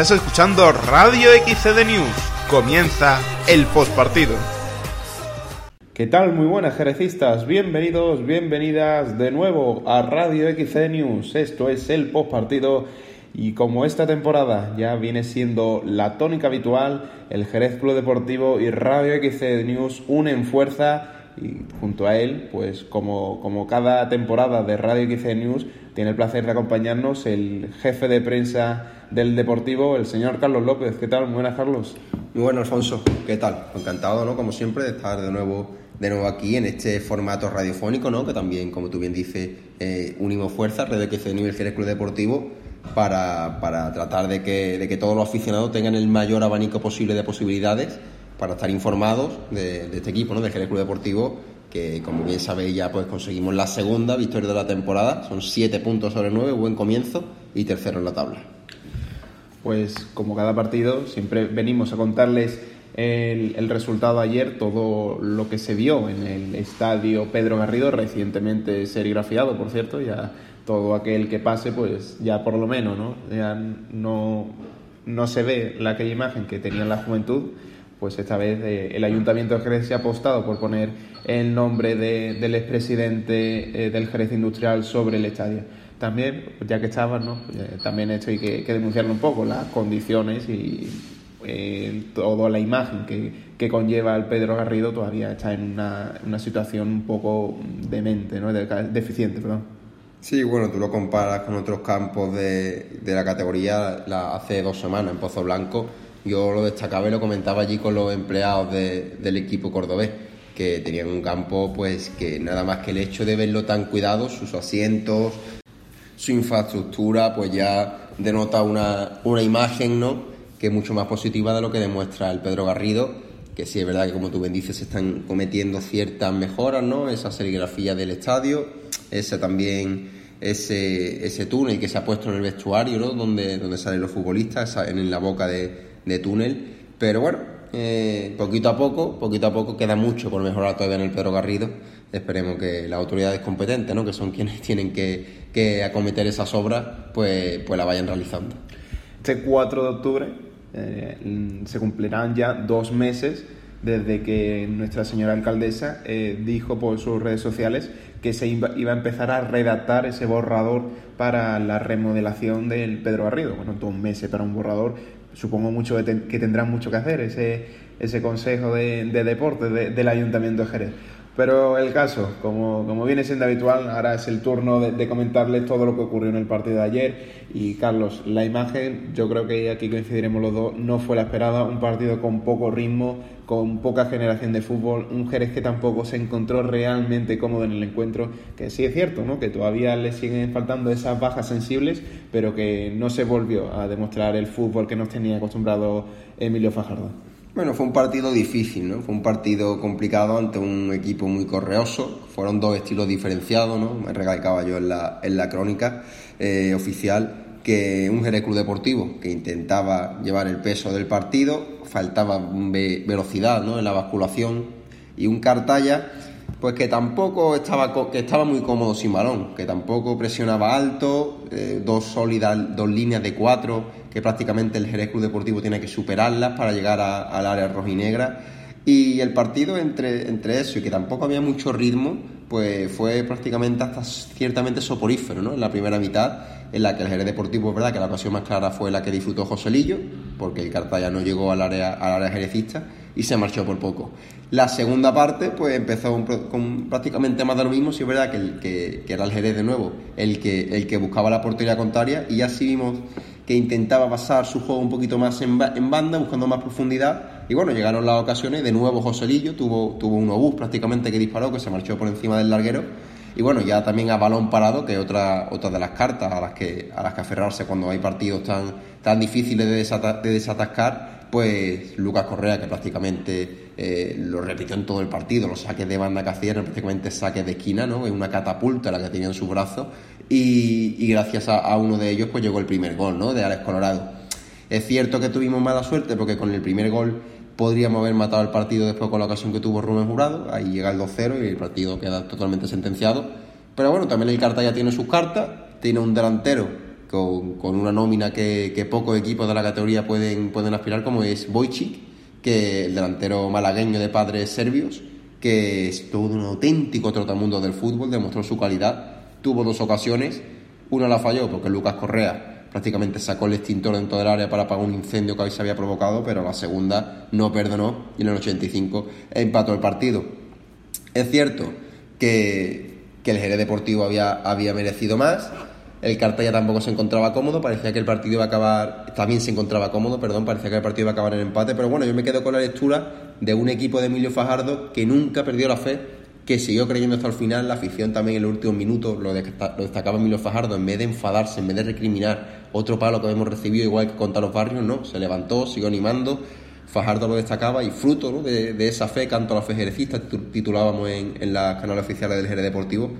Estás escuchando Radio XCD News. Comienza el postpartido. ¿Qué tal? Muy buenas jerecistas, bienvenidos, bienvenidas de nuevo a Radio XCD News. Esto es el postpartido y como esta temporada ya viene siendo la tónica habitual, el Jerez Club Deportivo y Radio XCD News unen fuerza y junto a él, pues como, como cada temporada de Radio XC News, tiene el placer de acompañarnos el jefe de prensa del Deportivo, el señor Carlos López. ¿Qué tal? Muy buenas, Carlos. Muy bueno, Alfonso. ¿Qué tal? Encantado, ¿no? Como siempre, de estar de nuevo, de nuevo aquí en este formato radiofónico, ¿no? Que también, como tú bien dices, eh, unimos fuerzas, Radio XC News y el Club Deportivo, para, para tratar de que, de que todos los aficionados tengan el mayor abanico posible de posibilidades para estar informados de, este equipo, ¿no? del Jerez Club Deportivo, que como bien sabéis ya pues conseguimos la segunda victoria de la temporada, son siete puntos sobre nueve, buen comienzo y tercero en la tabla. Pues como cada partido, siempre venimos a contarles el, el, resultado ayer, todo lo que se vio en el estadio Pedro Garrido, recientemente serigrafiado, por cierto, ya todo aquel que pase, pues ya por lo menos, ¿no? Ya no, no se ve la aquella imagen que tenía en la juventud pues esta vez eh, el Ayuntamiento de Jerez se ha apostado por poner el nombre del expresidente eh, del Jerez Industrial sobre el estadio. También, ya que estaban, ¿no? Pues, también esto hay que, denunciarlo un poco, las condiciones y eh, toda la imagen que, conlleva el Pedro Garrido todavía está en una, situación un poco demente, ¿no? deficiente. Perdón. Sí, bueno, tú lo comparas con otros campos de, la categoría hace dos semanas en Pozo Blanco yo lo destacaba y lo comentaba allí con los empleados del equipo cordobés, que tenían un campo pues que nada más que el hecho de verlo tan cuidado, sus asientos, su infraestructura, pues ya denota una, una imagen, ¿no? Que es mucho más positiva de lo que demuestra el Pedro Garrido, que sí es verdad que como tú bien dices se están cometiendo ciertas mejoras, ¿no? Esa serigrafía del estadio, ese también ese, ese túnel que se ha puesto en el vestuario, ¿no? Donde, donde salen los futbolistas, en la boca de, de túnel. Pero bueno, eh, poquito a poco, poquito a poco queda mucho por mejorar todavía en el Pedro Garrido. Esperemos que las autoridades competentes, ¿no? que son quienes tienen que, acometer esas obras, pues, pues la vayan realizando. Este 4 de octubre eh, se cumplirán ya dos meses desde que nuestra señora alcaldesa eh, dijo por sus redes sociales que se iba, a empezar a redactar ese borrador para la remodelación del Pedro Garrido. Bueno, dos meses para un borrador supongo mucho que, tendrán mucho que hacer ese, ese consejo de, de deporte del Ayuntamiento de Jerez. Pero el caso, como, como, viene siendo habitual, ahora es el turno de, comentarles todo lo que ocurrió en el partido de ayer. Y Carlos, la imagen, yo creo que aquí coincidiremos los dos, no fue la esperada. Un partido con poco ritmo, con poca generación de fútbol. Un Jerez que tampoco se encontró realmente cómodo en el encuentro. Que sí es cierto, ¿no? que todavía le siguen faltando esas bajas sensibles, pero que no se volvió a demostrar el fútbol que nos tenía acostumbrado Emilio Fajardo. Bueno, fue un partido difícil, ¿no? Fue un partido complicado ante un equipo muy correoso. Fueron dos estilos diferenciados, ¿no? Me recalcaba yo en la, en la crónica eh, oficial que un Jerez Club Deportivo que intentaba llevar el peso del partido, faltaba velocidad ¿no? en la basculación y un Cartaya pues que tampoco estaba que estaba muy cómodo sin balón, que tampoco presionaba alto, eh, dos sólidas, dos líneas de cuatro que prácticamente el Jerez Club Deportivo tiene que superarlas para llegar al área rojinegra. Y el partido entre, entre eso y que tampoco había mucho ritmo, pues fue prácticamente hasta ciertamente soporífero, ¿no? En la primera mitad, en la que el Jerez Deportivo, es verdad que la ocasión más clara fue la que disfrutó Joselillo, porque el Cartaya no llegó al área, al área jerecista y se marchó por poco. La segunda parte, pues empezó con prácticamente más de lo mismo, si es verdad que, el, que, que, era el Jerez de nuevo el que, el que buscaba la portería contraria y así vimos que intentaba pasar su juego un poquito más en, banda, buscando más profundidad. Y bueno, llegaron las ocasiones. De nuevo Joselillo tuvo, tuvo un obús prácticamente que disparó, que se marchó por encima del larguero. Y bueno, ya también a balón parado, que es otra, otra de las cartas a las que, a las que aferrarse cuando hay partidos tan, tan difíciles de, de desatascar, pues Lucas Correa, que prácticamente eh, lo repitió en todo el partido, los saques de banda que hacían, prácticamente saques de esquina, ¿no? Es una catapulta la que tenía en su brazo y, gracias a, uno de ellos pues llegó el primer gol ¿no? de Alex Colorado. Es cierto que tuvimos mala suerte porque con el primer gol podríamos haber matado el partido después con la ocasión que tuvo Rubén Jurado, ahí llega el 2-0 y el partido queda totalmente sentenciado. Pero bueno, también el Carta ya tiene sus cartas, tiene un delantero con, una nómina que, que, pocos equipos de la categoría pueden, pueden aspirar, como es Wojcik, que el delantero malagueño de padres serbios, que es todo un auténtico trotamundo del fútbol, demostró su calidad, tuvo dos ocasiones, una la falló porque Lucas Correa prácticamente sacó el extintor dentro del área para apagar un incendio que se había provocado, pero la segunda no perdonó y en el 85 empató el partido. Es cierto que, el Jerez Deportivo había merecido más, el Cartaya tampoco se encontraba cómodo, parecía que el partido iba a acabar, también se encontraba cómodo, perdón, parecía que el partido iba a acabar en empate, pero bueno, yo me quedo con la lectura de un equipo de Emilio Fajardo que nunca perdió la fe, que siguió creyendo hasta el final, la afición también en los últimos minutos lo, destacaba Emilio Fajardo, en vez de enfadarse, en vez de recriminar otro palo que hemos recibido, igual que contra los barrios, no, se levantó, siguió animando, Fajardo lo destacaba y fruto de, esa fe, canto a la fe jerecista, titulábamos en, en las canales oficiales del Jerez Deportivo,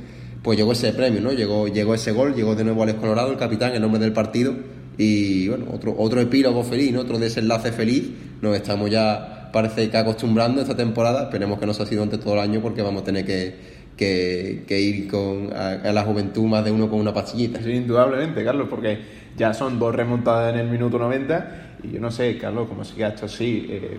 pues llegó ese premio, ¿no? Llegó, llegó ese gol, llegó de nuevo Alex Colorado, el capitán, en nombre del partido, y bueno, otro, otro epílogo feliz. Otro desenlace feliz, nos estamos ya, parece que acostumbrando esta temporada, esperemos que no se ha sido antes todo el año porque vamos a tener que, que, ir con, a, la juventud más de uno con una pastillita. Sí, indudablemente, Carlos, porque ya son dos remontadas en el minuto 90 y yo no sé, Carlos, cómo se ha hecho así. Eh,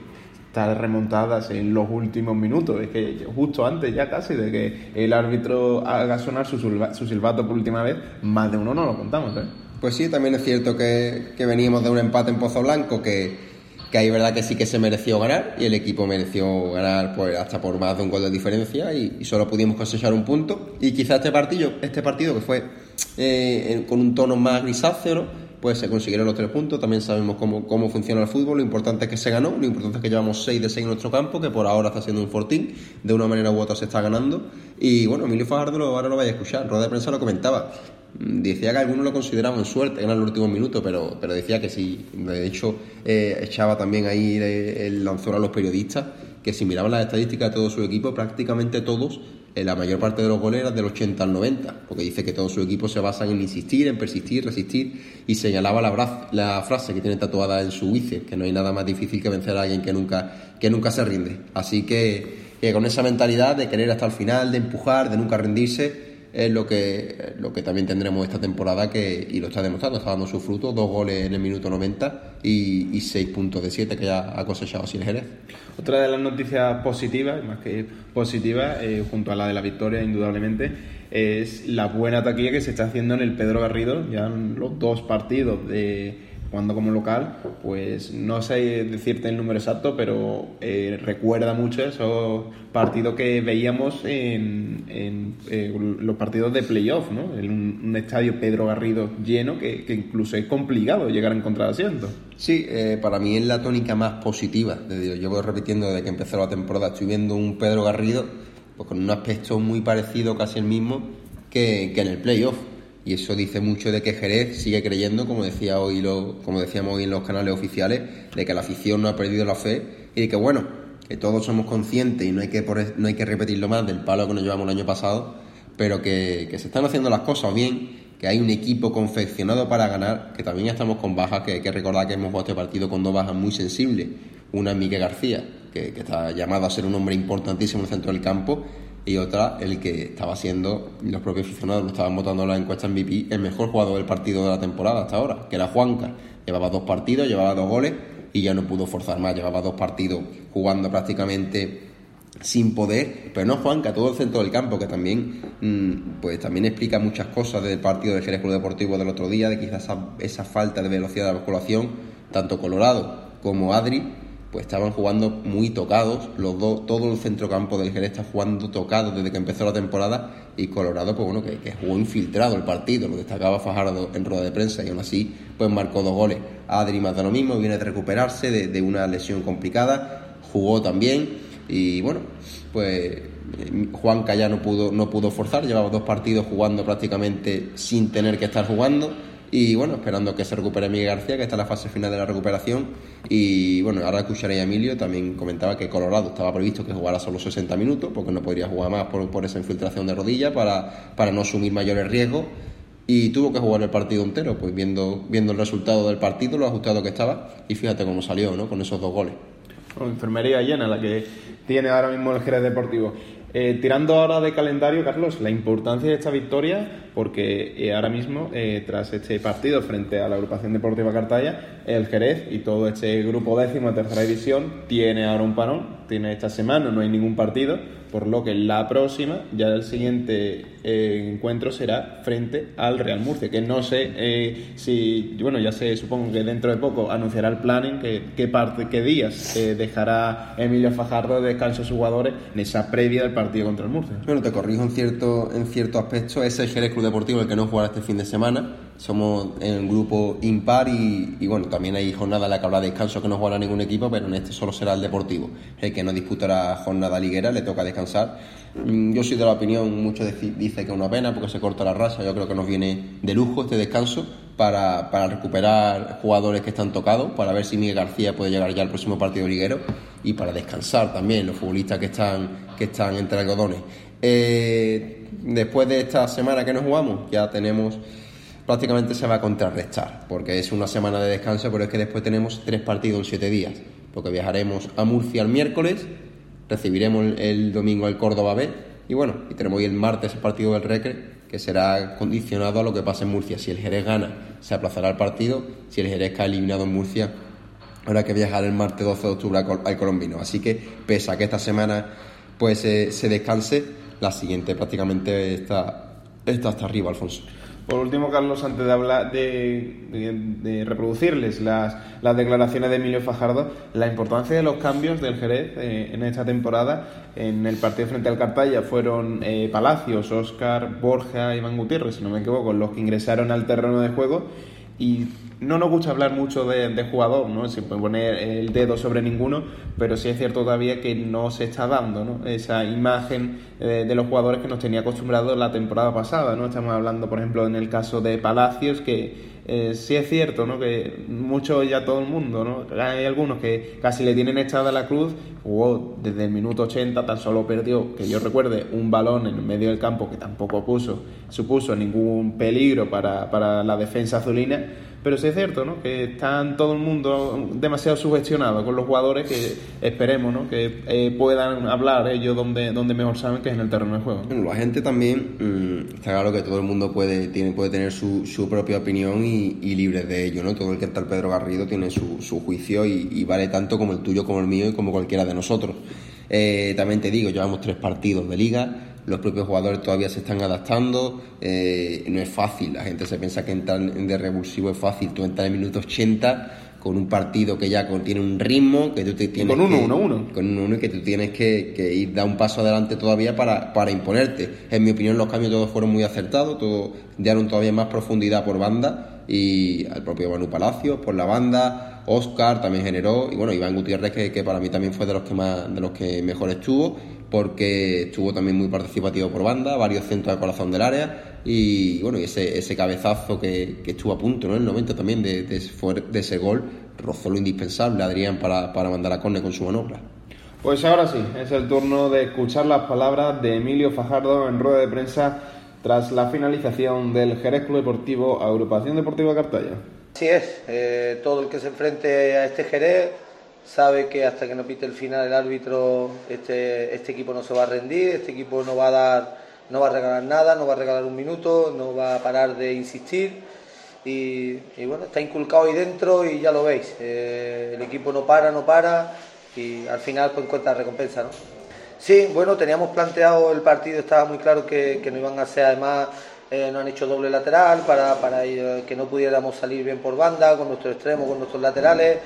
estas remontadas en los últimos minutos. Es que justo antes ya casi de que el árbitro haga sonar su, silbato por última vez, más de uno no lo contamos. ¿eh? Pues sí, también es cierto que, que veníamos de un empate en Pozo Blanco que, que ahí verdad que sí que se mereció ganar y el equipo mereció ganar pues hasta por más de un gol de diferencia y, solo pudimos cosechar un punto y quizás este partido, este partido que fue eh, con un tono más grisáceo pues se consiguieron los tres puntos. También sabemos cómo, cómo funciona el fútbol. Lo importante es que se ganó, lo importante es que llevamos 6 de 6 en nuestro campo, que por ahora está siendo un fortín. De una manera u otra se está ganando. Y bueno, Emilio Fajardo ahora lo vaya a escuchar. Rueda de prensa lo comentaba. Decía que algunos lo consideraban suerte ganar los últimos minutos, pero, pero decía que sí. De hecho, eh, echaba también ahí el lanzón a los periodistas que si miraban las estadísticas de todo su equipo, prácticamente todos la mayor parte de los goles del 80 al 90, porque dice que todo su equipo se basa en insistir, en persistir, resistir, y señalaba la, la frase que tiene tatuada en su bíceps, que no hay nada más difícil que vencer a alguien que nunca, que nunca se rinde. Así que con esa mentalidad de querer hasta el final, de empujar, de nunca rendirse, es lo que, lo que también tendremos esta temporada que, y lo está demostrando, está dando su fruto, dos goles en el minuto 90 y, y seis puntos de siete que ya ha cosechado sin Jerez. Otra de las noticias positivas, más que positivas, eh, junto a la de la victoria indudablemente, es la buena taquilla que se está haciendo en el Pedro Garrido, ya en los dos partidos de cuando como local, pues no sé decirte el número exacto, pero eh, recuerda mucho esos partidos que veíamos en, eh, los partidos de playoff, ¿no? En un, estadio Pedro Garrido lleno que, incluso es complicado llegar a encontrar asientos. Sí, eh, para mí es la tónica más positiva. Yo voy repitiendo desde que empezó la temporada, estoy viendo un Pedro Garrido pues, con un aspecto muy parecido, casi el mismo, que, que en el playoff y eso dice mucho de que Jerez sigue creyendo, como, decía hoy lo, como decíamos hoy en los canales oficiales, de que la afición no ha perdido la fe y de que, bueno, que todos somos conscientes y no hay que, no hay que repetirlo más del palo que nos llevamos el año pasado, pero que, se están haciendo las cosas bien, que hay un equipo confeccionado para ganar, que también estamos con bajas, que hay que recordar que hemos jugado este partido con dos bajas muy sensibles. Una es García, que, que está llamado a ser un hombre importantísimo en el centro del campo, y otra el que estaba siendo, los propios aficionados lo estaban votando en la encuesta en MVP, el mejor jugador del partido de la temporada hasta ahora, que era Juanca. Llevaba dos partidos, llevaba dos goles y ya no pudo forzar más, llevaba dos partidos jugando prácticamente sin poder, pero no Juanca, todo el centro del campo, que también mm, pues también explica muchas cosas del partido del Jerez Club Deportivo del otro día, de quizás esa, esa falta de velocidad de la basculación, tanto Colorado como Adri, pues estaban jugando muy tocados, los dos, todo el centrocampo del Jerez está jugando tocado desde que empezó la temporada y Colorado, pues bueno, que, jugó infiltrado el partido, lo destacaba Fajardo en rueda de prensa y aún así, pues marcó dos goles. Adri más de lo mismo, viene de recuperarse de, una lesión complicada, jugó también y bueno, pues Juan ya no pudo, no pudo forzar, llevaba dos partidos jugando prácticamente sin tener que estar jugando y bueno, esperando que se recupere Miguel García, que está en la fase final de la recuperación. Y bueno, ahora escucharé a Emilio, también comentaba que Colorado estaba previsto que jugara solo 60 minutos, porque no podría jugar más por, por esa infiltración de rodilla, para, para no asumir mayores riesgos. Y tuvo que jugar el partido entero, pues viendo, viendo el resultado del partido, lo ajustado que estaba, y fíjate cómo salió, ¿no? Con esos dos goles. enfermería llena la que tiene ahora mismo el Jerez Deportivo. Eh, tirando ahora de calendario, Carlos, la importancia de esta victoria porque eh, ahora mismo, eh, tras este partido frente a la agrupación deportiva Cartaya, el Jerez y todo este grupo décimo de tercera división tiene ahora un parón, tiene esta semana, no hay ningún partido, por lo que la próxima, ya el siguiente eh, encuentro será frente al Real Murcia, que no sé eh, si, bueno, ya sé, supongo que dentro de poco anunciará el planning, que, qué parte, qué días eh, dejará Emilio Fajardo de descanso a sus jugadores en esa previa del partido contra el Murcia. Bueno, te corrijo en cierto, en cierto aspecto, es el Deportivo el que no jugará este fin de semana, somos en un grupo impar y, bueno, también hay jornada en la que habrá descanso que no jugará ningún equipo, pero en este solo será el Deportivo, el que no disputará jornada liguera, le toca descansar. Mm, yo soy de la opinión, muchos dicen que es una pena porque se corta la raza, yo creo que nos viene de lujo este descanso para, para recuperar jugadores que están tocados, para ver si Miguel García puede llegar ya al próximo partido liguero y para descansar también los futbolistas que están, que están entre algodones. Eh, después de esta semana que nos jugamos, ya tenemos prácticamente se va a contrarrestar, porque es una semana de descanso, pero es que después tenemos tres partidos en siete días, porque viajaremos a Murcia el miércoles, recibiremos el domingo el Córdoba B, y bueno, y tenemos hoy el martes el partido del Recre, que será condicionado a lo que pase en Murcia. Si el Jerez gana, se aplazará el partido, si el Jerez cae eliminado en Murcia, habrá que viajar el martes 12 de octubre al Colombino. Así que, pese a que esta semana pues se descanse, la siguiente prácticamente está, está hasta arriba, Alfonso. Por último, Carlos, antes de hablar de, reproducirles las, declaraciones de Emilio Fajardo, la importancia de los cambios del Jerez eh, en esta temporada. En el partido frente al Cartaya fueron eh, Palacios, Oscar, Borja, Iván Gutiérrez, si no me equivoco, los que ingresaron al terreno de juego y no nos gusta hablar mucho de, jugador, ¿no? Puede poner el dedo sobre ninguno, pero sí es cierto todavía que no se está dando, ¿no? Esa imagen eh, de los jugadores que nos tenía acostumbrados la temporada pasada, ¿no? Estamos hablando, por ejemplo, en el caso de Palacios, que eh, sí es cierto, ¿no? Que mucho ya todo el mundo, ¿no? Hay algunos que casi le tienen echada la cruz, jugó desde el minuto 80, tan solo perdió, que yo recuerde, un balón en medio del campo que tampoco puso, supuso ningún peligro para, para la defensa azulina pero sí es cierto, ¿no? Que están todo el mundo demasiado sugestionado con los jugadores que esperemos, ¿no? Que eh, puedan hablar ellos donde, donde mejor saben que es en el terreno de juego. Bueno, la gente también, mm, está claro que todo el mundo puede, tiene, puede tener su, su propia opinión y, y, libre de ello, ¿no? Todo el que está el Pedro Garrido tiene su, su juicio y, y, vale tanto como el tuyo, como el mío y como cualquiera de nosotros. Eh, también te digo, llevamos tres partidos de liga los propios jugadores todavía se están adaptando, eh, no es fácil, la gente se piensa que entrar en de revulsivo es fácil, tú entras en minuto 80 con un partido que ya contiene un ritmo, que tú te tienes con uno, que, uno, uno. con uno, uno y que tú tienes que, que, ir dar un paso adelante todavía para, para imponerte. En mi opinión los cambios todos fueron muy acertados, todos dieron todavía más profundidad por banda y al propio Manu Palacios por la banda, Oscar también generó y bueno, Iván Gutiérrez que, para mí también fue de los que más de los que mejor estuvo porque estuvo también muy participativo por banda, varios centros de corazón del área y bueno, y ese, ese cabezazo que, que, estuvo a punto ¿no? en el momento también de, de, de, ese gol rozó lo indispensable Adrián para, para mandar a Corne con su manobra. Pues ahora sí, es el turno de escuchar las palabras de Emilio Fajardo en rueda de prensa tras la finalización del Jerez Club Deportivo Agrupación Deportiva Cartaya. Así es, eh, todo el que se enfrente a este Jerez sabe que hasta que no pite el final el árbitro, este, este equipo no se va a rendir, este equipo no va a dar, no va a regalar nada, no va a regalar un minuto, no va a parar de insistir. Y, bueno, está inculcado ahí dentro y ya lo veis. Eh, el equipo no para, no para y al final pues encuentra recompensa, ¿no? Sí, bueno, teníamos planteado el partido, estaba muy claro que, no iban a ser además eh, nos han hecho doble lateral para, para eh, que no pudiéramos salir bien por banda, con nuestro extremo, con nuestros laterales,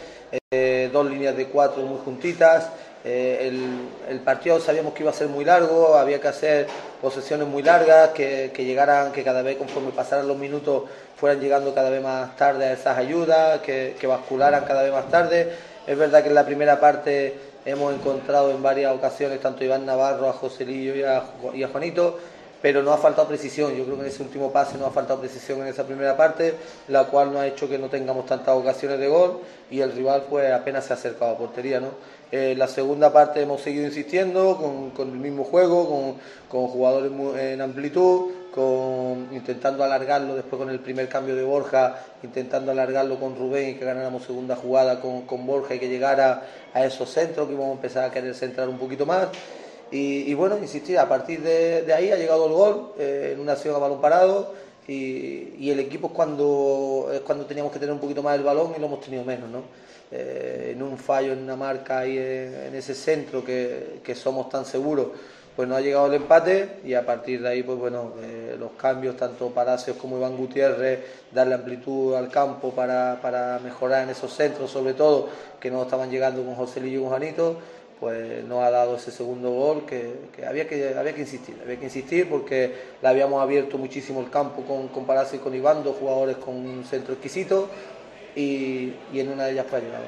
eh, dos líneas de cuatro muy juntitas. El, partido sabíamos que iba a ser muy largo, había que hacer posesiones muy largas, que, que, llegaran, que cada vez conforme pasaran los minutos fueran llegando cada vez más tarde a esas ayudas, que, que bascularan cada vez más tarde. Es verdad que en la primera parte hemos encontrado en varias ocasiones tanto a Iván Navarro, a Joselillo y a, y a Juanito, pero no ha faltado precisión. Yo creo que en ese último pase no ha faltado precisión en esa primera parte, la cual no ha hecho que no tengamos tantas ocasiones de gol y el rival pues apenas se ha acercado a portería. ¿no? Eh, la segunda parte hemos seguido insistiendo con, el mismo juego, con, jugadores en amplitud, intentando alargarlo después con el primer cambio de Borja, intentando alargarlo con Rubén y que ganáramos segunda jugada con, con Borja y que llegara a esos centros, que íbamos a empezar a querer centrar un poquito más. Y, bueno, insistir, a partir de, ahí ha llegado el gol eh, en una acción a balón parado y, el equipo es cuando, es cuando teníamos que tener un poquito más el balón y lo hemos tenido menos, ¿no? Eh, en un fallo, en una marca ahí en, ese centro que, que, somos tan seguros, pues no ha llegado el empate y a partir de ahí, pues bueno, eh, los cambios, tanto Palacios como Iván Gutiérrez, darle amplitud al campo para, para mejorar en esos centros, sobre todo, que no estaban llegando con José Lillo y con Janito, pues no ha dado ese segundo gol que, había que había que insistir, había que insistir porque le habíamos abierto muchísimo el campo con, con Palacio y con Iván, dos jugadores con un centro exquisito y, en una de ellas fue llegado.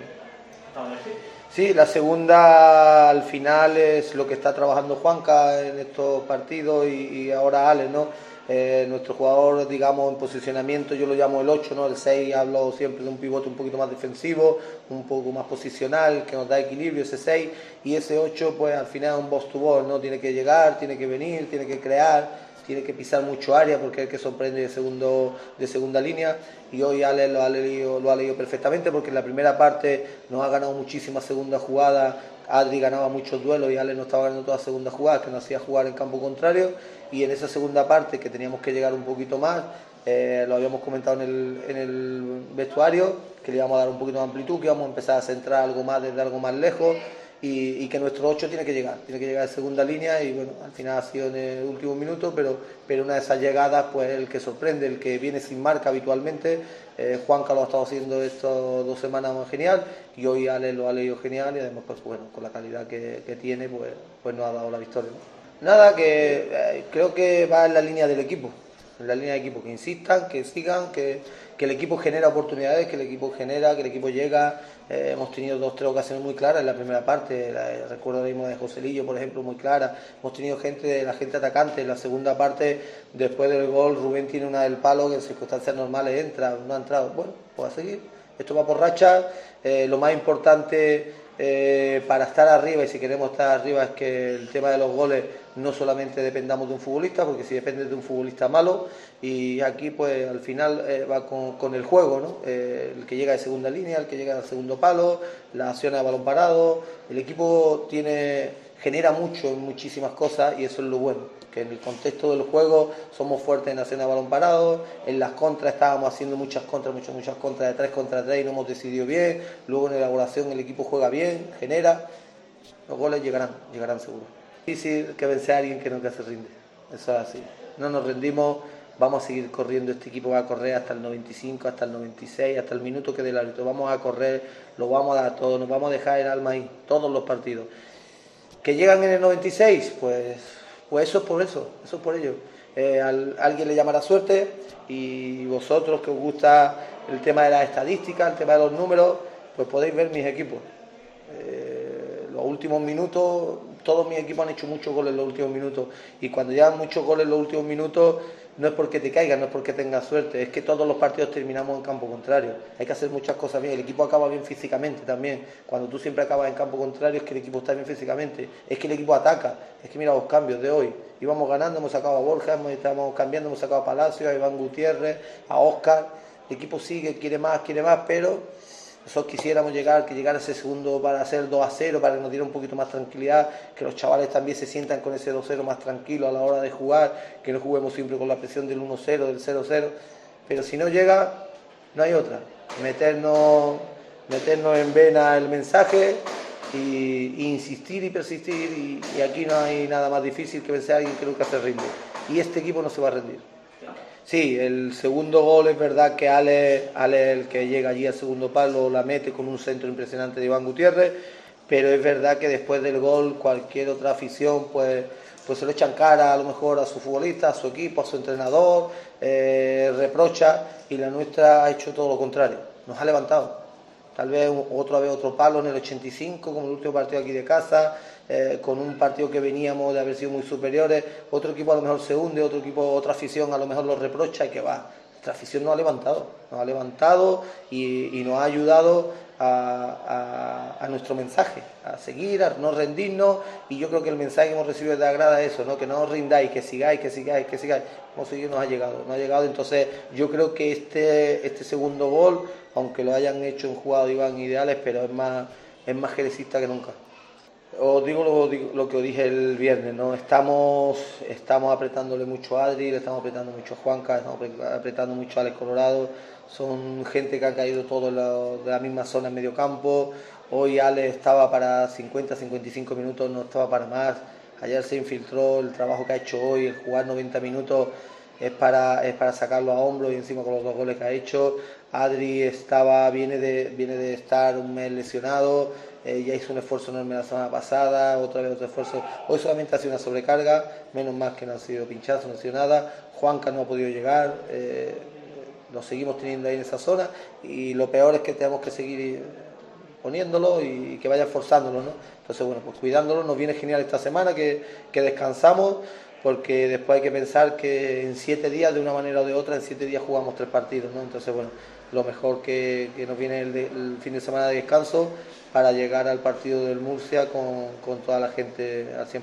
Sí, la segunda al final es lo que está trabajando Juanca en estos partidos y, y ahora Ale, ¿no? Eh, nuestro jugador, digamos, en posicionamiento, yo lo llamo el 8, ¿no? El 6 hablo siempre de un pivote un poquito más defensivo, un poco más posicional, que nos da equilibrio ese 6, y ese 8, pues al final es un boss to ball, ¿no? Tiene que llegar, tiene que venir, tiene que crear, tiene que pisar mucho área porque es que sorprende de, de segunda línea. Y hoy Ale lo ha, leído, lo ha leído perfectamente porque en la primera parte nos ha ganado muchísimas segundas jugadas, Adri ganaba muchos duelos y Ale no estaba ganando todas segundas jugadas, que nos hacía jugar en campo contrario. Y en esa segunda parte que teníamos que llegar un poquito más, eh, lo habíamos comentado en el, en el vestuario, que le íbamos a dar un poquito de amplitud, que íbamos a empezar a centrar algo más desde algo más lejos y, que nuestro 8 tiene que llegar, tiene que llegar a segunda línea y bueno, al final ha sido en el último minuto, pero, pero una de esas llegadas pues el que sorprende, el que viene sin marca habitualmente, eh, Juanca lo ha estado haciendo estas dos semanas genial y hoy Ale lo ha leído genial y además pues bueno, con la calidad que, tiene pues, pues nos ha dado la victoria. Nada, que eh, creo que va en la línea del equipo, en la línea del equipo, que insistan, que sigan, que, que el equipo genera oportunidades, que el equipo genera, que el equipo llega, eh, hemos tenido dos tres ocasiones muy claras en la primera parte. recuerdo mismo de Joselillo, por ejemplo, muy clara. Hemos tenido gente, de la gente atacante. En la segunda parte, después del gol, Rubén tiene una del palo que en circunstancias normales entra, no ha entrado. Bueno, pues a seguir. Esto va por racha. Eh, lo más importante eh, para estar arriba, y si queremos estar arriba, es que el tema de los goles no solamente dependamos de un futbolista, porque si depende de un futbolista malo, y aquí pues al final eh, va con, el juego, ¿no? Eh, el que llega de segunda línea, el que llega al segundo palo, la acción de balón parado, el equipo tiene genera mucho en muchísimas cosas y eso es lo bueno en el contexto del juego somos fuertes en escena de balón parado, en las contras estábamos haciendo muchas contras, muchas, muchas contras de 3 contra 3 y no hemos decidido bien, luego en elaboración el equipo juega bien, genera, los goles llegarán, llegarán seguro. Difícil que vence a alguien que nunca se rinde, eso es así, no nos rendimos, vamos a seguir corriendo, este equipo va a correr hasta el 95, hasta el 96, hasta el minuto que dé el árbitro, vamos a correr, lo vamos a dar todo, nos vamos a dejar el alma ahí, todos los partidos. ¿Que llegan en el 96? Pues pues eso es por eso, eso es por ello. Eh, alguien le llamará suerte y vosotros que os gusta el tema de las estadísticas, el tema de los números, pues podéis ver mis equipos. Eh, los últimos minutos, todos mis equipos han hecho muchos goles en los últimos minutos y cuando llevan muchos goles en los últimos minutos no es porque te caigas, no es porque tengas suerte, es que todos los partidos terminamos en campo contrario. Hay que hacer muchas cosas bien, el equipo acaba bien físicamente también. Cuando tú siempre acabas en campo contrario es que el equipo está bien físicamente, es que el equipo ataca, es que mira los cambios de hoy. Íbamos ganando, hemos sacado a Borja, estamos cambiando, hemos sacado a Palacio, a Iván Gutiérrez, a Oscar. El equipo sigue, quiere más, quiere más, pero nosotros quisiéramos llegar, que llegara ese segundo para hacer 2 a 0, para que nos diera un poquito más tranquilidad, que los chavales también se sientan con ese 2 0 más tranquilo a la hora de jugar, que no juguemos siempre con la presión del 1 0, del 0 0. Pero si no llega, no hay otra. Meternos, meternos en vena el mensaje y, insistir y persistir. Y, aquí no hay nada más difícil que vencer a alguien que nunca se rinde. Y este equipo no se va a rendir. Sí, el segundo gol es verdad que Ale, Ale el que llega allí al segundo palo la mete con un centro impresionante de Iván Gutiérrez, pero es verdad que después del gol cualquier otra afición pues, pues se lo echan cara a lo mejor a su futbolista, a su equipo, a su entrenador, eh, reprocha y la nuestra ha hecho todo lo contrario, nos ha levantado. Tal vez otra vez otro palo en el 85 como el último partido aquí de casa, eh, con un partido que veníamos de haber sido muy superiores, otro equipo a lo mejor se hunde, otro equipo, otra afición a lo mejor lo reprocha y que va. Nuestra afición nos ha levantado, nos ha levantado y, nos ha ayudado a, nuestro mensaje, a seguir, a no rendirnos y yo creo que el mensaje que hemos recibido de agrada es eso, ¿no? que no os rindáis, que sigáis, que sigáis, que sigáis, como seguir nos ha llegado, nos ha llegado, entonces yo creo que este, este segundo gol, aunque lo hayan hecho en jugado Iván ideales, pero es más, es más que nunca. Os digo lo, que os dije el viernes, ¿no? Estamos, estamos apretándole mucho a Adri, le estamos apretando mucho a Juanca, estamos apretando mucho a Alex Colorado. Son gente que ha caído todos de la misma zona en medio campo. Hoy Alex estaba para 50, 55 minutos, no estaba para más. Ayer se infiltró el trabajo que ha hecho hoy, el jugar 90 minutos es para, es para sacarlo a hombro y encima con los dos goles que ha hecho. Adri estaba, viene, de, viene de estar un mes lesionado, eh, ya hizo un esfuerzo enorme la semana pasada, otra vez otro esfuerzo. Hoy solamente ha sido una sobrecarga, menos más que no ha sido pinchazo, no ha sido nada. Juanca no ha podido llegar, eh, seguimos teniendo ahí en esa zona y lo peor es que tenemos que seguir poniéndolo y que vaya forzándolo, ¿no? Entonces, bueno, pues cuidándolo, nos viene genial esta semana que, que descansamos porque después hay que pensar que en siete días, de una manera o de otra, en siete días jugamos tres partidos, ¿no? Entonces, bueno, lo mejor que, nos viene el, fin de semana de descanso para llegar al partido del Murcia con, con toda la gente al 100%.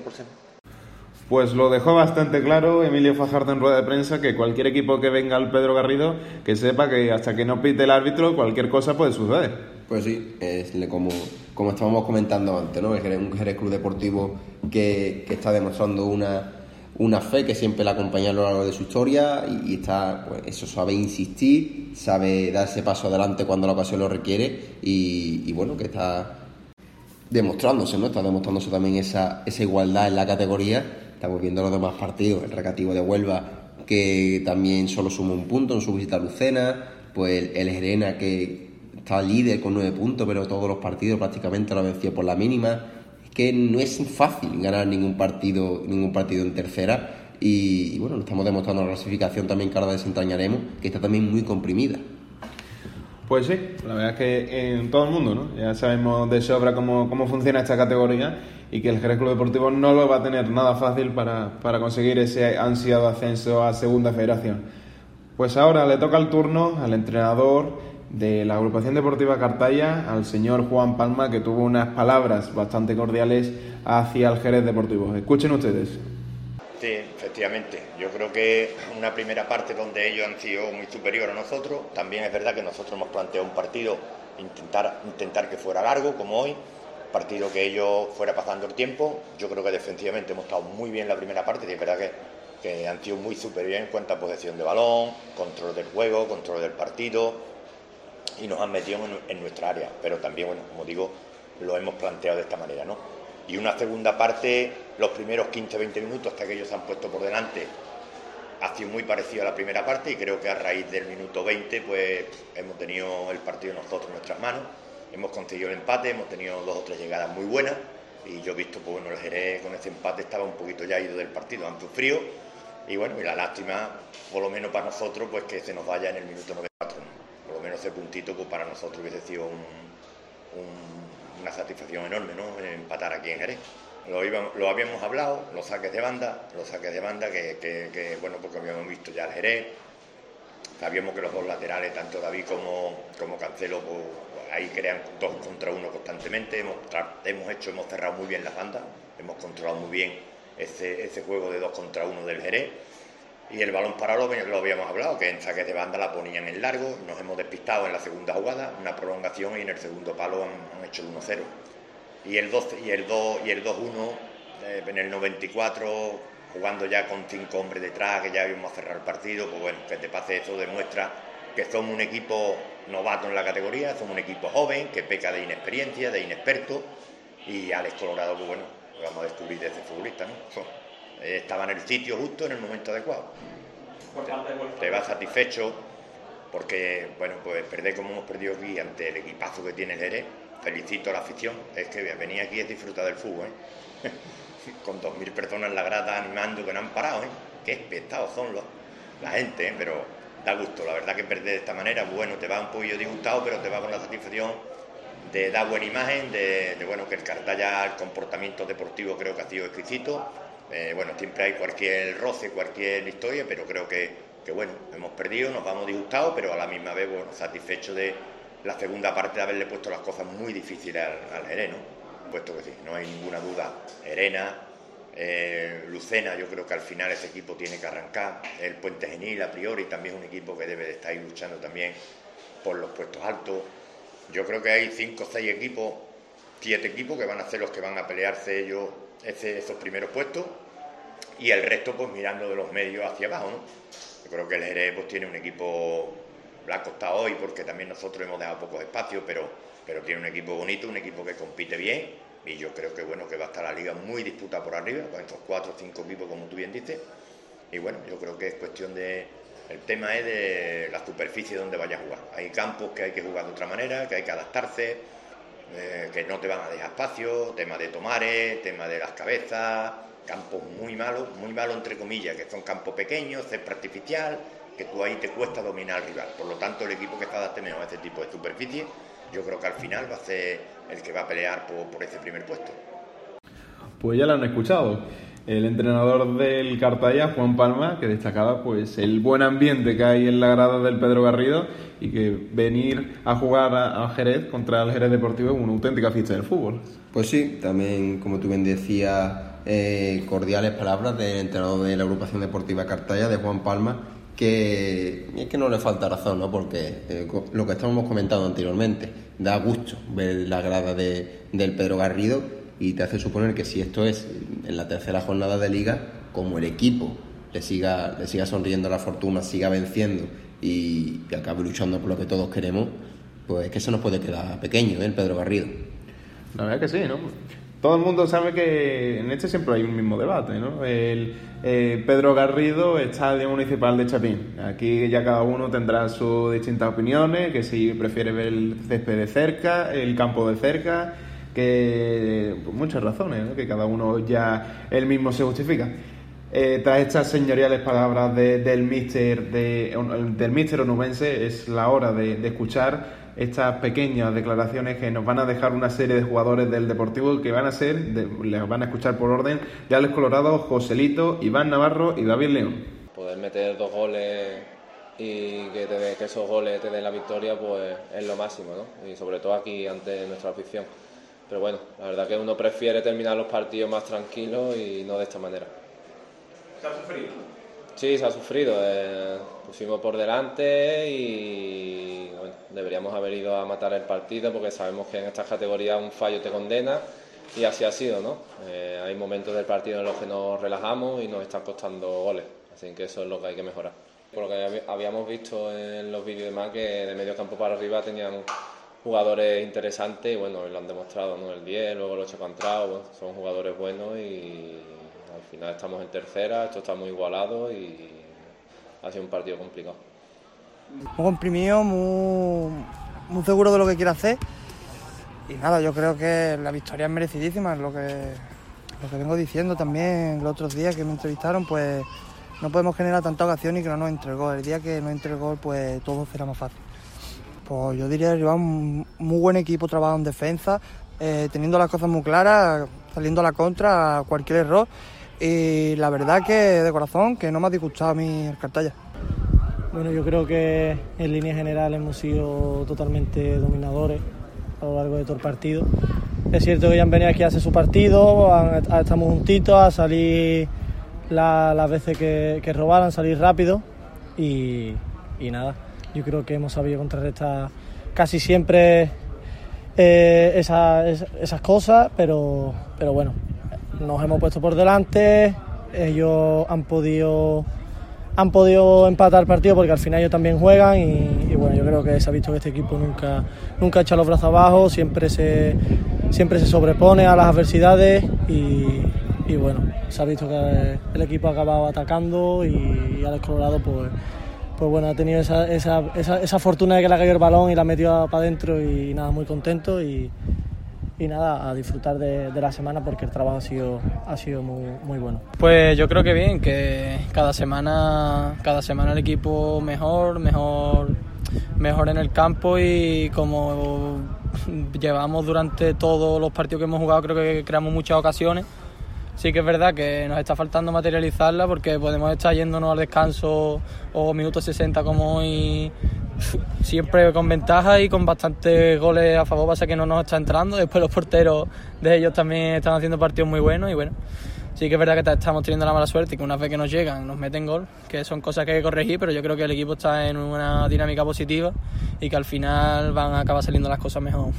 Pues lo dejó bastante claro Emilio Fajardo en rueda de prensa que cualquier equipo que venga al Pedro Garrido que sepa que hasta que no pite el árbitro cualquier cosa puede suceder. Pues sí, es como, como estábamos comentando antes, ¿no? Es un Jerez Club Deportivo que, que está demostrando una, una fe que siempre la acompaña a lo largo de su historia y, está, pues eso sabe insistir, sabe dar ese paso adelante cuando la ocasión lo requiere y, bueno, que está demostrándose, ¿no? Está demostrándose también esa, esa igualdad en la categoría. Estamos viendo los demás partidos, el recativo de Huelva que también solo suma un punto en su visita a Lucena, pues el, Gerena que está líder con nueve puntos, pero todos los partidos prácticamente lo venció por la mínima que no es fácil ganar ningún partido, ningún partido en tercera. Y, bueno, lo estamos demostrando en la clasificación también que ahora desentrañaremos, que está también muy comprimida. Pues sí, la verdad es que en todo el mundo, ¿no? Ya sabemos de sobra cómo, cómo funciona esta categoría y que el Jerez Club Deportivo no lo va a tener nada fácil para, para conseguir ese ansiado ascenso a Segunda Federación. Pues ahora le toca el turno al entrenador de la agrupación deportiva Cartaya al señor Juan Palma, que tuvo unas palabras bastante cordiales hacia el Jerez Deportivo. Escuchen ustedes. Sí, efectivamente. Yo creo que una primera parte donde ellos han sido muy superiores a nosotros. También es verdad que nosotros hemos planteado un partido, intentar, intentar que fuera largo, como hoy. Partido que ellos fuera pasando el tiempo. Yo creo que defensivamente hemos estado muy bien la primera parte. Y es verdad que, que han sido muy superiores en cuanto a posesión de balón, control del juego, control del partido y nos han metido en, nuestra área. Pero también, bueno, como digo, lo hemos planteado de esta manera, ¿no? Y una segunda parte, los primeros 15-20 minutos hasta que ellos se han puesto por delante, ha sido muy parecido a la primera parte y creo que a raíz del minuto 20 pues hemos tenido el partido nosotros en nuestras manos, hemos conseguido el empate, hemos tenido dos o tres llegadas muy buenas y yo he visto, pues bueno, el Jerez con ese empate estaba un poquito ya ido del partido, han sufrido y bueno, y la lástima, por lo menos para nosotros, pues que se nos vaya en el minuto 94 menos ese puntito pues para nosotros hubiese sido una satisfacción enorme, ¿no? Empatar aquí en Jerez. Lo, habíamos hablado, los saques de banda, los saques de banda que, bueno, porque habíamos visto ya el Jerez, sabíamos que los dos laterales, tanto David como, como Cancelo, pues, ahí crean dos contra uno constantemente, hemos, hemos hecho, hemos cerrado muy bien las bandas, hemos controlado muy bien ese, ese juego de dos contra uno del Jerez y el balón parado lo, habíamos hablado, que en saques de banda la ponían en largo, nos hemos despistado en la segunda jugada, una prolongación y en el segundo palo han, hecho el 1-0. Y el 2 y el 2 y el 2-1 eh, en el 94 jugando ya con cinco hombres detrás, que ya íbamos a cerrar el partido, pues bueno, que te pase eso demuestra que somos un equipo novato en la categoría, somos un equipo joven, que peca de inexperiencia, de inexperto, y Alex Colorado, pues bueno, vamos a descubrir de ese futbolista, ¿no? Eh, estaba en el sitio justo en el momento adecuado. Te, va satisfecho porque, bueno, pues perder como hemos perdido aquí ante el equipazo que tiene el Jerez, felicito a la afición, es que venir aquí es disfrutar del fútbol, ¿eh? con dos mil personas en la grada animando que no han parado, ¿eh? qué espectados son los, la gente, ¿eh? pero da gusto, la verdad que perder de esta manera, bueno, te va un poquillo disgustado, pero te va con la satisfacción de dar buena imagen, de, de bueno, que el Cartaya, el comportamiento deportivo creo que ha sido exquisito, eh, bueno, siempre hay cualquier roce, cualquier historia, pero creo que, bueno, hemos perdido, nos vamos disgustados, pero a la misma vez bueno, satisfechos de la segunda parte de haberle puesto las cosas muy difíciles al, al puesto que sí, no hay ninguna duda. Herena, eh, Lucena, yo creo que al final ese equipo tiene que arrancar. El Puente Genil, a priori, también es un equipo que debe de estar luchando también por los puestos altos. Yo creo que hay cinco o seis equipos siete equipos que van a ser los que van a pelearse ellos ese, esos primeros puestos y el resto pues mirando de los medios hacia abajo, ¿no? Yo creo que el Jerez pues, tiene un equipo, le ha costado hoy porque también nosotros hemos dejado pocos espacios, pero, pero tiene un equipo bonito, un equipo que compite bien y yo creo que bueno que va a estar la liga muy disputada por arriba con estos cuatro o cinco equipos como tú bien dices y bueno yo creo que es cuestión de el tema es de la superficie donde vaya a jugar hay campos que hay que jugar de otra manera que hay que adaptarse eh, que no te van a dejar espacio tema de tomares tema de las cabezas campos muy malos muy malos entre comillas que son campos pequeños césped artificial que tú ahí te cuesta dominar al rival por lo tanto el equipo que está adapte mejor a este tipo de superficie yo creo que al final va a ser el que va a pelear por, ese primer puesto. Pues ya lo han escuchado. El entrenador del Cartaya, Juan Palma, que destacaba pues el buen ambiente que hay en la grada del Pedro Garrido y que venir a jugar a, Jerez contra el Jerez Deportivo es una auténtica fiesta del fútbol. Pues sí, también como tú bien decías, eh, cordiales palabras del entrenador de la agrupación deportiva Cartaya, de Juan Palma, que es que no le falta razón, ¿no? Porque eh, lo que estábamos comentando anteriormente, da gusto ver la grada de, del Pedro Garrido y te hace suponer que si esto es en la tercera jornada de liga, como el equipo le siga, le siga sonriendo la fortuna, siga venciendo y, acabe luchando por lo que todos queremos, pues es que se nos puede quedar pequeño, ¿eh? el Pedro Garrido. La verdad que sí, ¿no? todo el mundo sabe que en este siempre hay un mismo debate, ¿no? El eh, Pedro Garrido, estadio municipal de Chapín. Aquí ya cada uno tendrá sus distintas opiniones, que si prefiere ver el césped de cerca, el campo de cerca, que pues, muchas razones, ¿no? que cada uno ya él mismo se justifica. Eh, tras estas señoriales palabras del míster de, del míster onubense, es la hora de escuchar estas pequeñas declaraciones que nos van a dejar una serie de jugadores del Deportivo que van a ser, les van a escuchar por orden, de Alex Colorado, Joselito, Iván Navarro y David León. Poder meter dos goles y que, que esos goles te den la victoria, pues es lo máximo, ¿no? Y sobre todo aquí ante nuestra afición. Pero bueno, la verdad que uno prefiere terminar los partidos más tranquilos y no de esta manera. ¿Se ha sufrido? Sí, se ha sufrido. Eh, pusimos por delante y deberíamos haber ido a matar el partido porque sabemos que en estas categorías un fallo te condena y así ha sido, ¿no? Eh, hay momentos del partido en los que nos relajamos y nos están costando goles, así que eso es lo que hay que mejorar. Por lo que habíamos visto en los vídeos demás que de medio campo para arriba tenían jugadores interesantes y bueno, lo han demostrado, ¿no? El 10, luego el 8 Contrao, son jugadores buenos y al final estamos en tercera, esto está muy igualado y ha sido un partido complicado. Muy comprimido, muy, muy seguro de lo que quiere hacer. Y nada, yo creo que la victoria es merecidísima, es lo que, lo que vengo diciendo también los otros días que me entrevistaron, pues no podemos generar tanta ocasión y que no nos entregó. El día que nos entregó, pues todo será más fácil. Pues yo diría que un muy buen equipo trabajando en defensa, eh, teniendo las cosas muy claras, saliendo a la contra a cualquier error. Y la verdad que de corazón que no me ha disgustado a mí el Cartaya. Bueno, yo creo que en línea general hemos sido totalmente dominadores a lo largo de todo el partido. Es cierto que ya han venido aquí a hacer su partido, estamos juntitos a salir las veces que, que robaran, salir rápido y, nada, yo creo que hemos sabido contrarrestar casi siempre eh, esas, cosas, pero, pero bueno, nos hemos puesto por delante, ellos han podido han podido empatar el partido porque al final ellos también juegan y, bueno, yo creo que se ha visto que este equipo nunca, nunca echa los brazos abajo, siempre se, siempre se sobrepone a las adversidades y, bueno, se ha visto que el equipo ha acabado atacando y, y Alex Colorado pues, pues bueno, ha tenido esa, esa, esa, fortuna de que le caído el balón y la ha metido para adentro y nada, muy contento y, nada, a disfrutar de, la semana porque el trabajo ha sido, ha sido muy, muy bueno. Pues yo creo que bien, que cada semana, cada semana el equipo mejor, mejor, mejor en el campo y como llevamos durante todos los partidos que hemos jugado, creo que creamos muchas ocasiones. Sí que es verdad que nos está faltando materializarla porque podemos estar yéndonos al descanso o minutos 60 como hoy siempre con ventaja y con bastantes goles a favor, pasa que no nos está entrando. Después los porteros de ellos también están haciendo partidos muy buenos y bueno, sí que es verdad que estamos teniendo la mala suerte y que una vez que nos llegan nos meten gol, que son cosas que hay que corregir, pero yo creo que el equipo está en una dinámica positiva y que al final van a acabar saliendo las cosas mejor.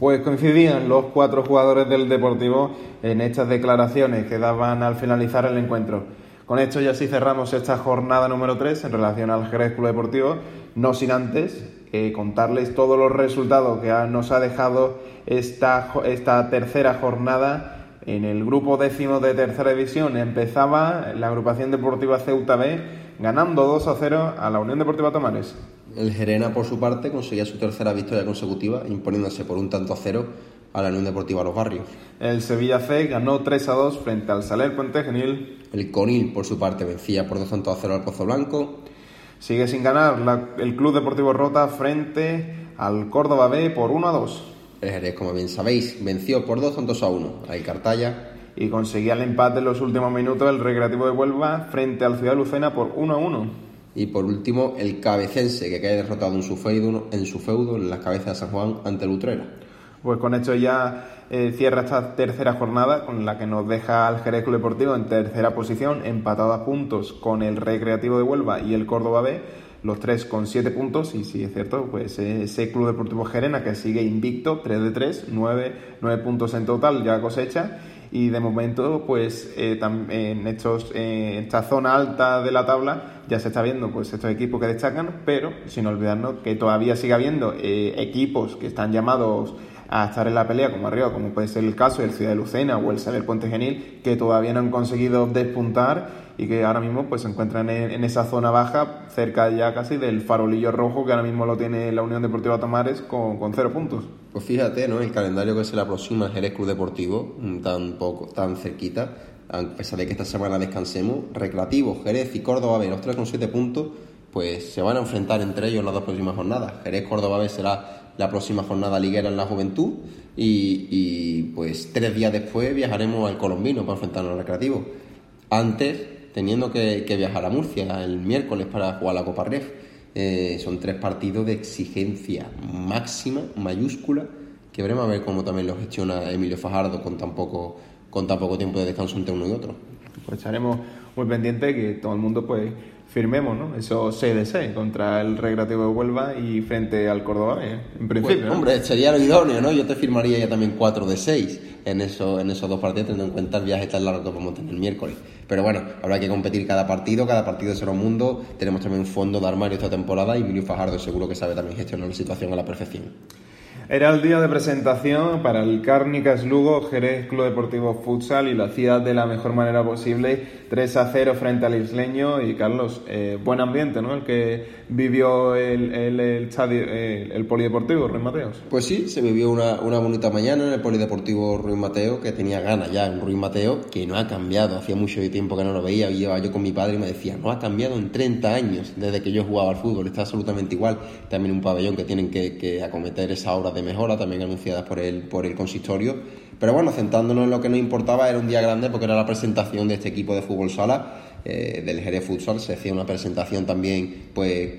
Pues coincidían los cuatro jugadores del Deportivo en estas declaraciones que daban al finalizar el encuentro. Con esto ya sí cerramos esta jornada número 3 en relación al Jerez Club Deportivo, no sin antes eh, contarles todos los resultados que nos ha dejado esta, tercera jornada. En el grupo décimo de tercera división empezaba la agrupación deportiva Ceuta B ganando 2 a 0 a la Unión Deportiva Tomares. El Gerena, por su parte, conseguía su tercera victoria consecutiva, imponiéndose por un tanto a cero a la Unión Deportiva Los Barrios. El Sevilla C ganó 3 a 2 frente al Saler Puente Genil. El Conil, por su parte, vencía por 2 tantos a 0 al Pozo Blanco. Sigue sin ganar el Club Deportivo Rota frente al Córdoba B por 1 a 2. El Jerez, como bien sabéis, venció por 2 tantos a 1 al Cartaya. Y conseguía el empate en los últimos minutos el Recreativo de Huelva frente al Ciudad Lucena por 1 a 1. Y por último, el cabecense, que cae derrotado en su feudo en, su feudo, en las cabezas de San Juan ante el Utrera. Pues con esto ya eh, cierra esta tercera jornada, con la que nos deja al Jerez Club Deportivo en tercera posición, empatado a puntos con el Recreativo de Huelva y el Córdoba B, los tres con siete puntos, y sí es cierto, pues ese Club Deportivo Gerena que sigue invicto, 3 de 3, 9, 9 puntos en total ya cosecha, y de momento pues eh, en estos esta zona alta de la tabla ya se está viendo pues estos equipos que destacan pero sin olvidarnos que todavía sigue habiendo eh, equipos que están llamados a estar en la pelea como arriba como puede ser el caso del Ciudad de Lucena o el Saber Puente Genil que todavía no han conseguido despuntar y que ahora mismo pues se encuentran en, esa zona baja cerca ya casi del farolillo rojo que ahora mismo lo tiene la Unión Deportiva Tomares con, con cero puntos. Pues fíjate, ¿no? El calendario que se le aproxima al Jerez Club Deportivo, mm, tan poco, tan cerquita, a pesar de que esta semana descansemos, Recreativo, Jerez y Córdoba B, los tres con siete puntos, pues se van a enfrentar entre ellos en las dos próximas jornadas. Jerez Córdoba B será la próxima jornada liguera en la juventud y, y pues tres días después viajaremos al Colombino para enfrentarnos al Recreativo. Antes teniendo que, viajar a Murcia el miércoles para jugar la Copa Ref. Eh, son tres partidos de exigencia máxima, mayúscula, que veremos a ver cómo también lo gestiona Emilio Fajardo con tan poco, con tan poco tiempo de descanso entre uno y otro. Pues estaremos muy pendientes que todo el mundo pues firmemos, ¿no? Eso 6 de 6 contra el Recreativo de Huelva y frente al Córdoba, ¿eh? en principio. Pues, hombre, sería lo idóneo, ¿no? Yo te firmaría ya también 4 de 6 en, eso, en esos dos partidos, teniendo en cuenta el viaje tan largo que vamos a tener el miércoles. Pero bueno, habrá que competir cada partido, cada partido será un mundo. Tenemos también un fondo de armario esta temporada y Emilio Fajardo seguro que sabe también gestionar la situación a la perfección. Era el día de presentación para el Cárnicas Lugo, Jerez Club Deportivo Futsal y la ciudad de la mejor manera posible, 3 a 0 frente al isleño. Y Carlos, eh, buen ambiente, ¿no? El que vivió el, el, el, Polideportivo Ruiz Mateos. Pues sí, se vivió una, una, bonita mañana en el Polideportivo Ruiz Mateo, que tenía ganas ya en Ruiz Mateo, que no ha cambiado, hacía mucho tiempo que no lo veía, llevaba yo con mi padre y me decía, no ha cambiado en 30 años desde que yo jugaba al fútbol, está absolutamente igual, también un pabellón que tienen que, que acometer esa obra de mejora, también anunciadas por el, por el consistorio. Pero bueno, centrándonos en lo que nos importaba, era un día grande porque era la presentación de este equipo de fútbol sala. Eh, del Jerez Futsal se hacía una presentación también pues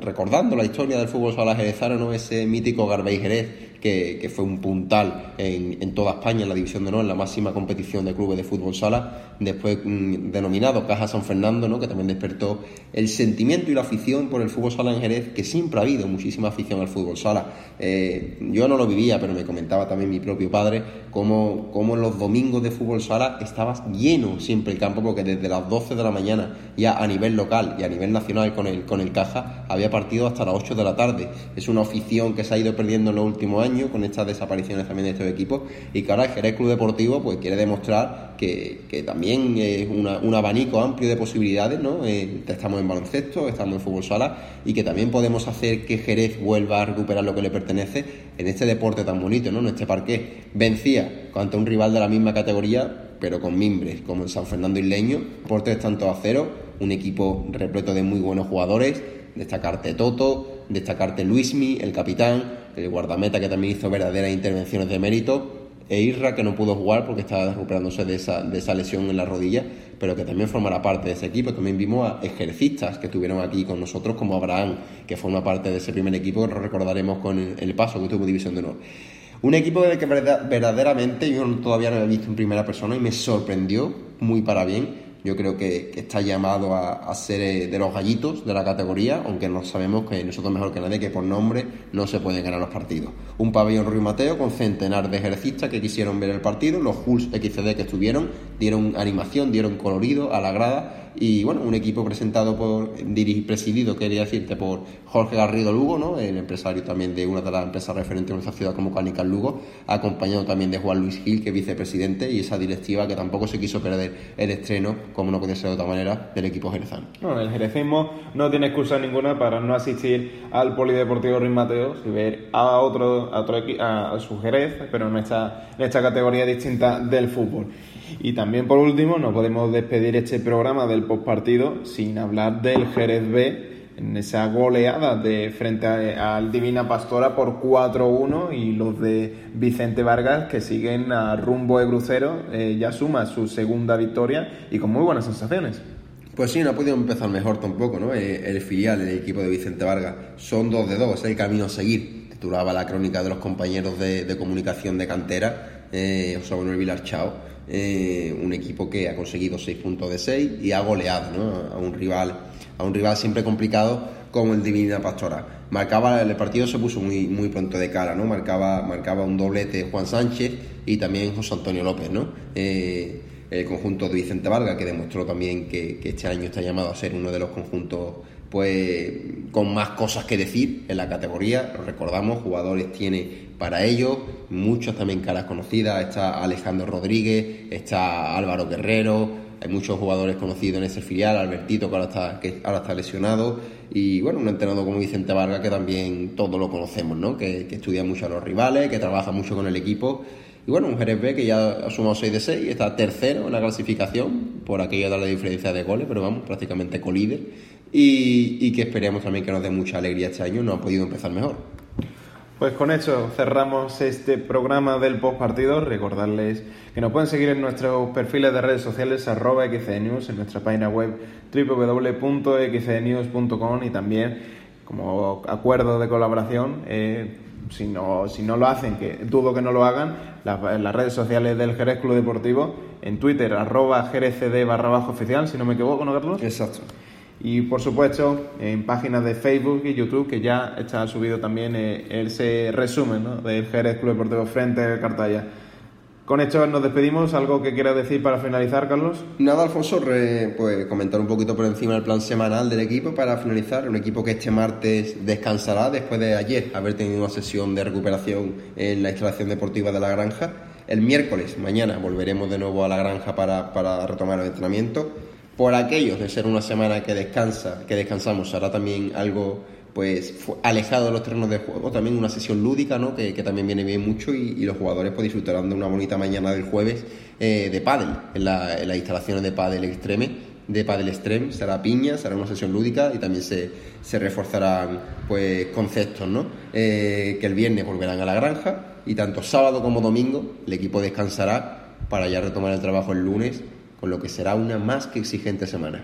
recordando la historia del fútbol sala jerezano, ¿no? ese mítico Garbey Jerez que, fue un puntal en, toda España en la División de Honor, en la máxima competición de clubes de fútbol sala, después mm, denominado Caja San Fernando, ¿no? que también despertó el sentimiento y la afición por el fútbol sala en Jerez, que siempre ha habido muchísima afición al fútbol sala. Eh, yo no lo vivía, pero me comentaba también mi propio padre cómo, cómo los domingos de fútbol sala estaba lleno siempre el campo, porque desde las 12 de la mañana, ya a nivel local y a nivel nacional con el, con el Caja, había partido hasta las 8 de la tarde. Es una afición que se ha ido perdiendo en los últimos años con estas desapariciones también de estos equipos y que ahora el Jerez Club Deportivo pues quiere demostrar que, también es un abanico amplio de posibilidades, ¿no? Eh, estamos en baloncesto, estamos en fútbol sala y que también podemos hacer que Jerez vuelva a recuperar lo que le pertenece en este deporte tan bonito, ¿no? En este parque vencía contra un rival de la misma categoría pero con mimbres, como en San Fernando Isleño, por tres tantos a cero, un equipo repleto de muy buenos jugadores, destacarte Toto, destacarte Luismi, el capitán, el guardameta que también hizo verdaderas intervenciones de mérito, e Irra que no pudo jugar porque estaba recuperándose de esa, de esa lesión en la rodilla, pero que también formará parte de ese equipo. También vimos a ejercistas que estuvieron aquí con nosotros, como Abraham, que forma parte de ese primer equipo, que recordaremos con el, paso que tuvo División de Honor. Un equipo que verdaderamente yo todavía no había visto en primera persona y me sorprendió muy para bien yo creo que, está llamado a, ser eh, de los gallitos de la categoría, aunque no sabemos que nosotros mejor que nadie que por nombre no se pueden ganar los partidos. Un pabellón Ruiz Mateo con centenar de ejercistas que quisieron ver el partido, los Hulls XCD que estuvieron, dieron animación, dieron colorido a la grada y bueno, un equipo presentado por, presidido, quería decirte, por Jorge Garrido Lugo, ¿no? el empresario también de una de las empresas referentes de nuestra ciudad como Canical Lugo, acompañado también de Juan Luis Gil, que es vicepresidente, y esa directiva que tampoco se quiso perder el estreno, como no puede ser de otra manera, del equipo jerezano. No, el jerecismo no tiene excusa ninguna para no asistir al Polideportivo Ruiz y ver a otro, a, otro, a su Jerez, pero en esta, en esta categoría distinta del fútbol. Y también por último no podemos despedir este programa del postpartido sin hablar del Jerez B en esa goleada de frente al Divina Pastora por 4-1 y los de Vicente Vargas que siguen a rumbo de crucero eh, ya suma su segunda victoria y con muy buenas sensaciones. Pues sí, no ha podido empezar mejor tampoco, ¿no? Eh, el, filial, el equipo de Vicente Vargas, son dos de dos, es el camino a seguir. Titulaba la crónica de los compañeros de, comunicación de cantera, eh, José Manuel Vilar Chao eh, un equipo que ha conseguido 6 puntos de 6 y ha goleado a un rival a un rival siempre complicado como el Divina Pastora. Marcaba el partido se puso muy muy pronto de cara, ¿no? Marcaba marcaba un doblete Juan Sánchez y también José Antonio López, ¿no? Eh, el conjunto de Vicente Vargas que demostró también que, este año está llamado a ser uno de los conjuntos pues con más cosas que decir en la categoría. Recordamos, jugadores tiene para ello, muchos también caras conocidas, está Alejandro Rodríguez, está Álvaro Guerrero, hay muchos jugadores conocidos en ese filial, Albertito que ahora está, que ahora está lesionado y bueno, un entrenador como Vicente Vargas que también todos lo conocemos, ¿no? que, estudia mucho a los rivales, que trabaja mucho con el equipo y bueno, un Jerez B que ya ha sumado 6 de 6, está tercero en la clasificación por aquello de la diferencia de goles, pero vamos, prácticamente colíder y, que esperemos también que nos dé mucha alegría este año, no ha podido empezar mejor. Pues con eso cerramos este programa del postpartido. Recordarles que nos pueden seguir en nuestros perfiles de redes sociales arroba xcnews, en nuestra página web www.xcnews.com y también como acuerdo de colaboración, eh, si, no, si no lo hacen, que dudo que no lo hagan, en las redes sociales del Jerez Club Deportivo, en Twitter arroba jerezcd barra bajo oficial, si no me equivoco, ¿no, Carlos? Exacto. Y por supuesto, en páginas de Facebook y YouTube, que ya está subido también eh, ese resumen ¿no? del Jerez Club Deportivo frente al Cartaya. Con esto nos despedimos. ¿Algo que quieras decir para finalizar, Carlos? Nada, Alfonso, pues comentar un poquito por encima el plan semanal del equipo para finalizar. Un equipo que este martes descansará después de ayer haber tenido una sesión de recuperación en la instalación deportiva de la granja. El miércoles, mañana, volveremos de nuevo a la granja para, para retomar el entrenamiento por aquellos de ser una semana que descansa, que descansamos, será también algo pues alejado de los terrenos de juego, también una sesión lúdica, ¿no? que, también viene bien mucho y, los jugadores pues disfrutarán de una bonita mañana del jueves eh, de pádel, en, las instalaciones de pádel extreme, de pádel extreme, será piña, será una sesión lúdica y también se, se reforzarán pues conceptos, ¿no? Eh, que el viernes volverán a la granja y tanto sábado como domingo el equipo descansará para ya retomar el trabajo el lunes con lo que será una más que exigente semana.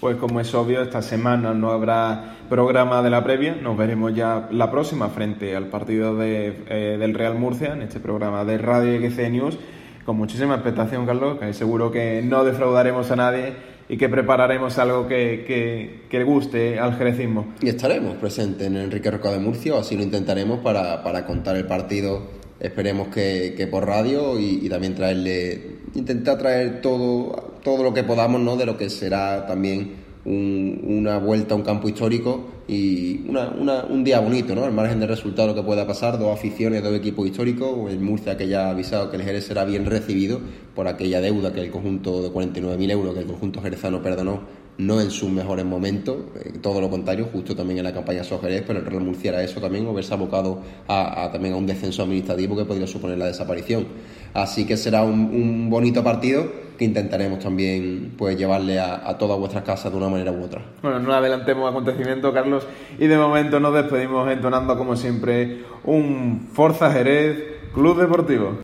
Pues como es obvio, esta semana no habrá programa de la previa, nos veremos ya la próxima frente al partido de, eh, del Real Murcia, en este programa de Radio XC News, con muchísima expectación, Carlos, que seguro que no defraudaremos a nadie y que prepararemos algo que, que, que guste al jerecismo. Y estaremos presentes en Enrique Roca de Murcia, así lo intentaremos para, para contar el partido, esperemos que, que por radio y, y también traerle intentar traer todo, todo lo que podamos ¿no? de lo que será también una vuelta a un campo histórico y un día bonito, ¿no? Al margen del resultado que pueda pasar, dos aficiones, dos equipos históricos, el Murcia que ya ha avisado que el Jerez será bien recibido por aquella deuda que el conjunto de 49.000 euros que el conjunto jerezano perdonó no en sus mejores momentos, eh, todo lo contrario, justo también en la campaña Sojerez, pero el Real Murcia eso también, o verse abocado a, también a un descenso administrativo que podría suponer la desaparición. Así que será un, bonito partido que intentaremos también pues llevarle a, todas vuestras casas de una manera u otra. Bueno, no adelantemos acontecimiento, Carlos, y de momento nos despedimos entonando como siempre un Forza Jerez Club Deportivo.